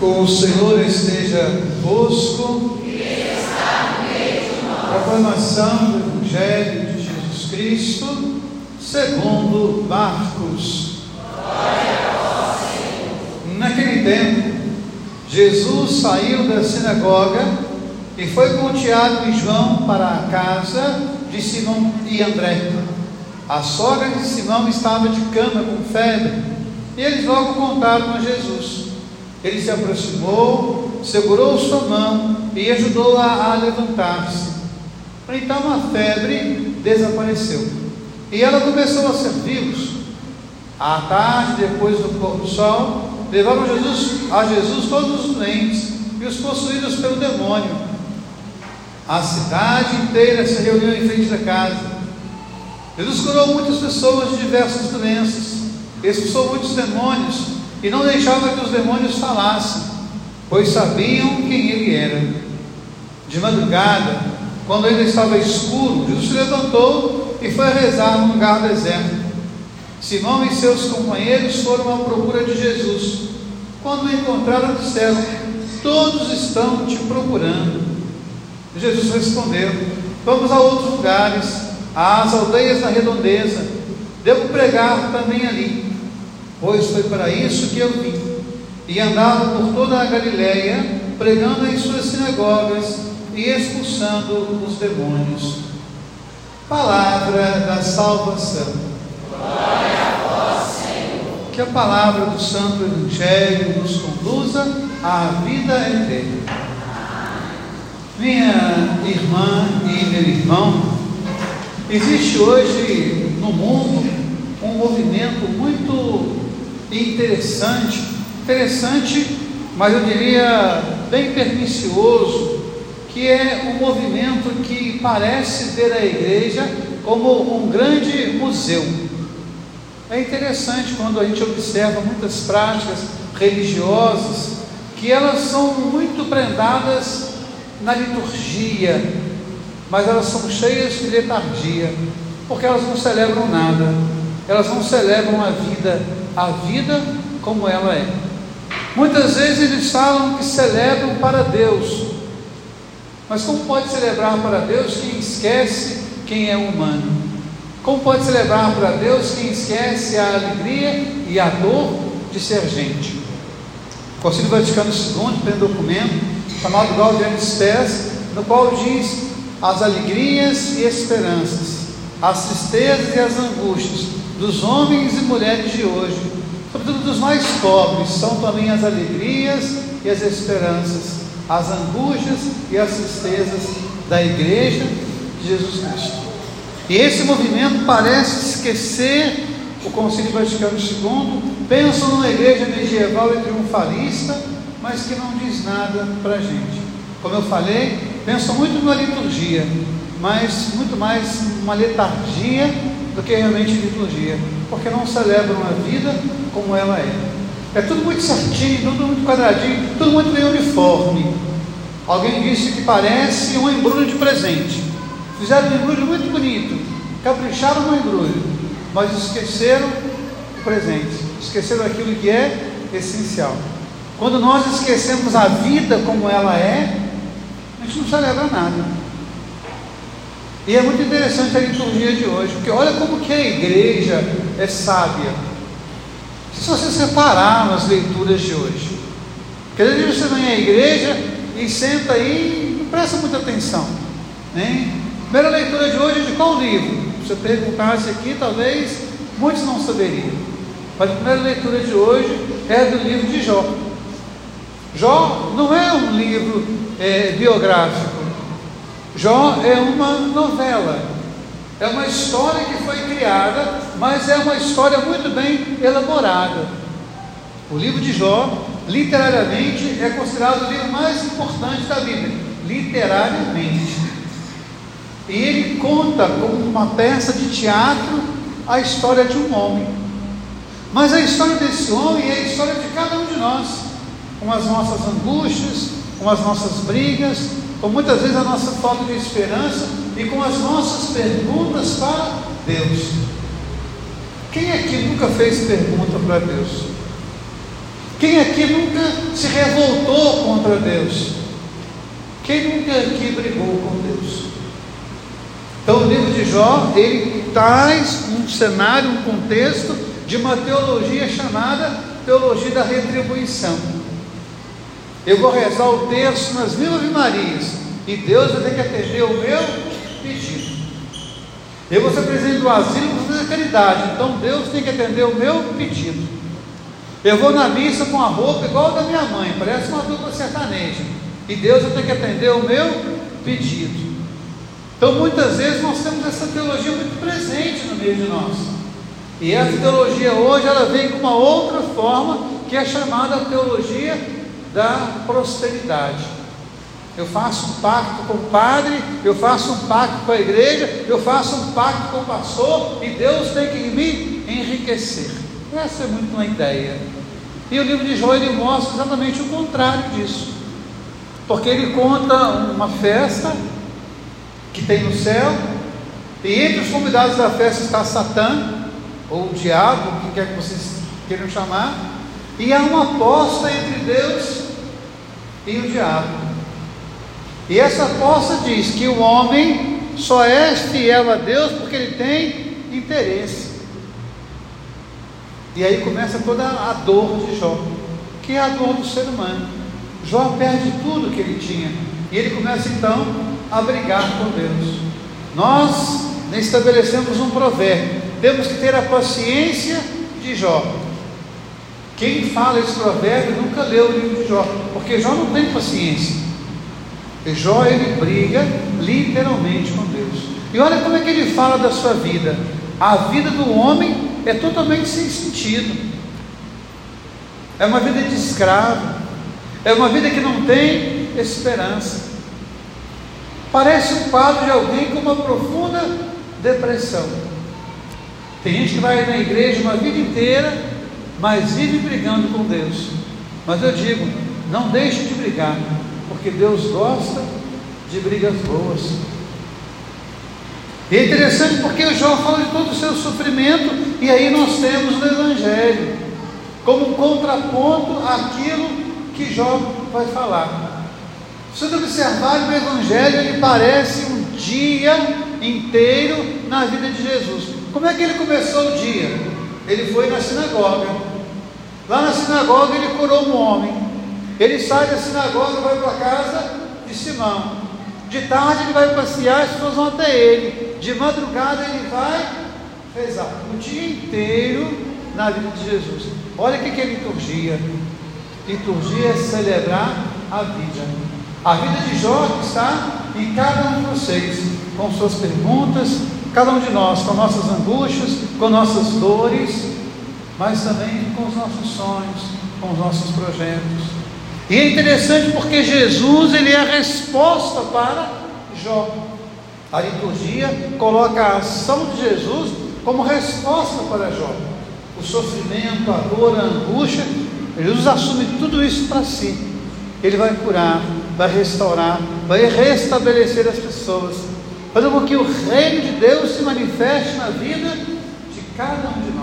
O Senhor esteja convosco. Proclamação do Evangelho de Jesus Cristo, segundo Marcos. Naquele tempo, Jesus saiu da sinagoga e foi com Tiago e João para a casa de Simão e André. A sogra de Simão estava de cama com febre e eles logo contaram a Jesus. Ele se aproximou, segurou sua mão e ajudou-a a, levantar-se. Então a febre desapareceu e ela começou a servi-los. À tarde, depois do pôr do sol, levaram Jesus, a Jesus todos os doentes e os possuídos pelo demônio. A cidade inteira se reuniu em frente da casa. Jesus curou muitas pessoas de diversas doenças, expulsou muitos demônios e não deixava que os demônios falassem, pois sabiam quem ele era. De madrugada, quando ainda estava escuro, Jesus se levantou e foi rezar num lugar deserto. Simão e seus companheiros foram à procura de Jesus. Quando o encontraram, disseram: Todos estão te procurando. Jesus respondeu: Vamos a outros lugares, às aldeias da redondeza. Devo pregar também ali pois foi para isso que eu vim. E andava por toda a Galiléia, pregando em suas sinagogas e expulsando os demônios. Palavra da salvação. Glória a vós, Senhor. Que a palavra do Santo Evangelho nos conduza à vida eterna. Minha irmã e meu irmão, existe hoje no mundo um movimento muito interessante, interessante, mas eu diria bem pernicioso, que é um movimento que parece ver a igreja como um grande museu. É interessante quando a gente observa muitas práticas religiosas que elas são muito prendadas na liturgia, mas elas são cheias de letargia, porque elas não celebram nada, elas não celebram a vida a vida como ela é. Muitas vezes eles falam que celebram para Deus, mas como pode celebrar para Deus quem esquece quem é humano? Como pode celebrar para Deus quem esquece a alegria e a dor de ser gente? O Concílio Vaticano II tem um documento chamado Gaudium Spes, no qual diz as alegrias e esperanças, as tristezas e as angústias, dos homens e mulheres de hoje, sobretudo dos mais pobres, são também as alegrias e as esperanças, as angústias e as tristezas da igreja de Jesus Cristo. E esse movimento parece esquecer o Concílio Vaticano II, pensa numa igreja medieval e triunfalista, mas que não diz nada para a gente. Como eu falei, pensa muito numa liturgia, mas muito mais uma letargia do que realmente liturgia, porque não celebram a vida como ela é. É tudo muito certinho, tudo muito quadradinho, tudo muito bem uniforme. Alguém disse que parece um embrulho de presente. Fizeram um embrulho muito bonito, capricharam no embrulho, mas esqueceram o presente, esqueceram aquilo que é essencial. Quando nós esquecemos a vida como ela é, a gente não celebra nada. E é muito interessante a liturgia de hoje, porque olha como que a igreja é sábia. Se você separar nas leituras de hoje, porque às vezes você vem à igreja e senta aí e não presta muita atenção. Né? Primeira leitura de hoje é de qual livro? Se você perguntasse aqui, talvez muitos não saberiam. Mas a primeira leitura de hoje é do livro de Jó. Jó não é um livro é, biográfico. Jó é uma novela, é uma história que foi criada, mas é uma história muito bem elaborada. O livro de Jó, literariamente, é considerado o livro mais importante da Bíblia, literariamente. E ele conta como uma peça de teatro a história de um homem. Mas a história desse homem é a história de cada um de nós, com as nossas angústias, com as nossas brigas, com muitas vezes a nossa falta de esperança e com as nossas perguntas para Deus. Quem aqui nunca fez pergunta para Deus? Quem aqui nunca se revoltou contra Deus? Quem nunca aqui brigou com Deus? Então o livro de Jó, ele traz um cenário, um contexto de uma teologia chamada teologia da retribuição. Eu vou rezar o texto nas mil Ave Marias, e Deus vai ter que atender o meu pedido. Eu vou ser presidente do asilo, vou fazer caridade, então Deus tem que atender o meu pedido. Eu vou na missa com a roupa igual a da minha mãe, parece uma dupla sertaneja, e Deus vai ter que atender o meu pedido. Então, muitas vezes, nós temos essa teologia muito presente no meio de nós. E essa teologia hoje, ela vem com uma outra forma, que é chamada teologia da prosperidade. Eu faço um pacto com o padre, eu faço um pacto com a igreja, eu faço um pacto com o pastor, e Deus tem que me enriquecer. Essa é muito uma ideia. E o livro de Jó ele mostra exatamente o contrário disso. Porque ele conta uma festa que tem no céu, e entre os convidados da festa está Satã, ou o diabo, o que quer que vocês queiram chamar, e há uma aposta entre Deus e o diabo. E essa aposta diz que o homem só é fiel a Deus porque ele tem interesse. E aí começa toda a dor de Jó, que é a dor do ser humano. Jó perde tudo que ele tinha. E ele começa então a brigar com Deus. Nós estabelecemos um provérbio. Temos que ter a paciência de Jó. Quem fala esse provérbio nunca leu o livro de Jó, porque Jó não tem paciência. E Jó ele briga literalmente com Deus. E olha como é que ele fala da sua vida. A vida do homem é totalmente sem sentido. É uma vida de escravo. É uma vida que não tem esperança. Parece um quadro de alguém com uma profunda depressão. Tem gente que vai na igreja uma vida inteira, mas vive brigando com Deus. Mas eu digo, não deixe de brigar, porque Deus gosta de brigas boas. E é interessante porque o João fala de todo o seu sofrimento, e aí nós temos no Evangelho, como um contraponto àquilo que Jó vai falar. Se você observar no Evangelho, ele parece um dia inteiro na vida de Jesus. Como é que ele começou o dia? Ele foi na sinagoga. Sinagoga ele curou um homem. Ele sai da sinagoga vai para casa de Simão. De tarde ele vai passear, as pessoas vão até ele. De madrugada ele vai rezar. O dia inteiro na vida de Jesus. Olha o que é liturgia. Liturgia é celebrar a vida. A vida de Jó está em cada um de vocês, com suas perguntas, cada um de nós, com nossas angústias, com nossas dores, mas também com os nossos sonhos, com os nossos projetos. E é interessante porque Jesus ele é a resposta para Jó. A liturgia coloca a ação de Jesus como resposta para Jó. O sofrimento, a dor, a angústia, Jesus assume tudo isso para si. Ele vai curar, vai restaurar, vai restabelecer as pessoas, fazer com que o reino de Deus se manifeste na vida de cada um de nós.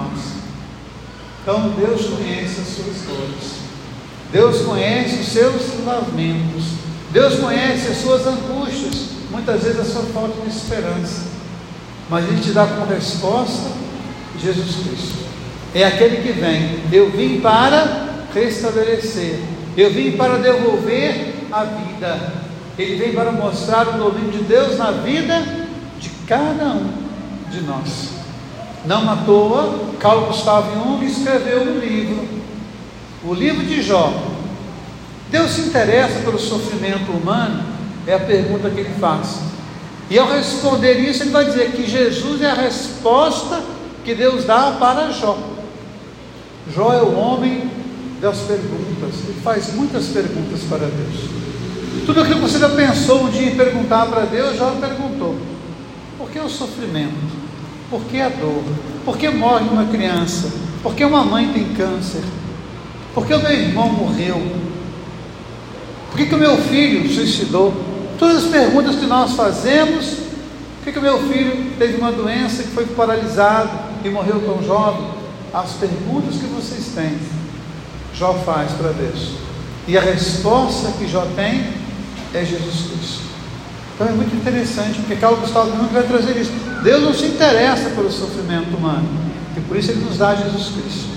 Então Deus conhece as suas dores, Deus conhece os seus lamentos, Deus conhece as suas angústias, muitas vezes a sua falta de esperança, mas Ele te dá como resposta Jesus Cristo. É aquele que vem, eu vim para restabelecer, eu vim para devolver a vida. Ele vem para mostrar o domínio de Deus na vida de cada um de nós. Não à toa, Carl Gustavo Jung escreveu um livro, o livro de Jó. Deus se interessa pelo sofrimento humano? É a pergunta que ele faz. E ao responder isso, ele vai dizer que Jesus é a resposta que Deus dá para Jó. Jó é o homem das perguntas, ele faz muitas perguntas para Deus. Tudo aquilo que você já pensou um dia em perguntar para Deus, já perguntou. Por que o sofrimento? Por que a dor? Por que morre uma criança? Por que uma mãe tem câncer? Por que o meu irmão morreu? Por que, o meu filho suicidou? Todas as perguntas que nós fazemos, por que o meu filho teve uma doença que foi paralisado e morreu tão jovem? As perguntas que vocês têm Jó faz para Deus. E a resposta que Jó tem é Jesus Cristo. Então é muito interessante, porque Carlos Gustavo Jung vai trazer isso. Deus não se interessa pelo sofrimento humano, e por isso ele nos dá Jesus Cristo.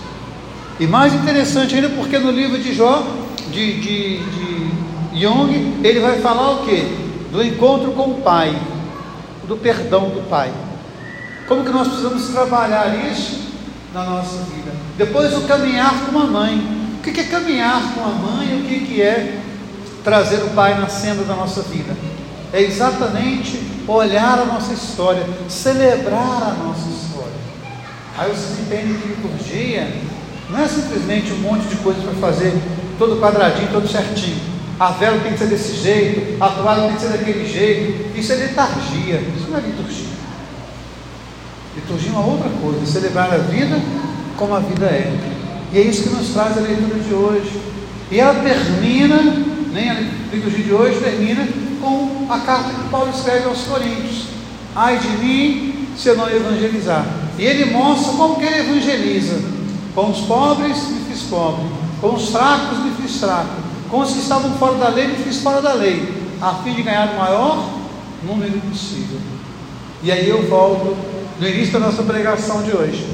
E mais interessante ainda, porque no livro de Jó, de, de, de Jung, ele vai falar o que? Do encontro com o Pai, do perdão do Pai. Como que nós precisamos trabalhar isso na nossa vida? Depois o caminhar com a mãe. O que é caminhar com a mãe o que é trazer o Pai na senda da nossa vida? É exatamente olhar a nossa história, celebrar a nossa história. Aí vocês entendem que liturgia não é simplesmente um monte de coisas para fazer todo quadradinho, todo certinho. A vela tem que ser desse jeito, a toalha tem que ser daquele jeito. Isso é letargia, isso não é liturgia. Liturgia é uma outra coisa, celebrar a vida como a vida é. E é isso que nos traz a leitura de hoje. E ela termina, nem a liturgia de hoje termina com a carta que Paulo escreve aos Coríntios. Ai de mim se eu não evangelizar. E ele mostra como que ele evangeliza. Com os pobres me fiz pobre, com os fracos me fiz fraco, com os que estavam fora da lei me fiz fora da lei, a fim de ganhar o maior número possível. E aí eu volto no início da nossa pregação de hoje.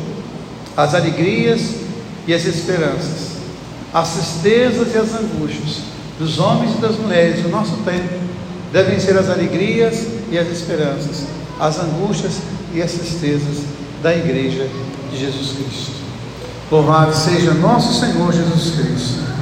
As alegrias e as esperanças, as tristezas e as angústias dos homens e das mulheres do nosso tempo devem ser as alegrias e as esperanças, as angústias e as tristezas da igreja de Jesus Cristo. Louvado seja nosso Senhor Jesus Cristo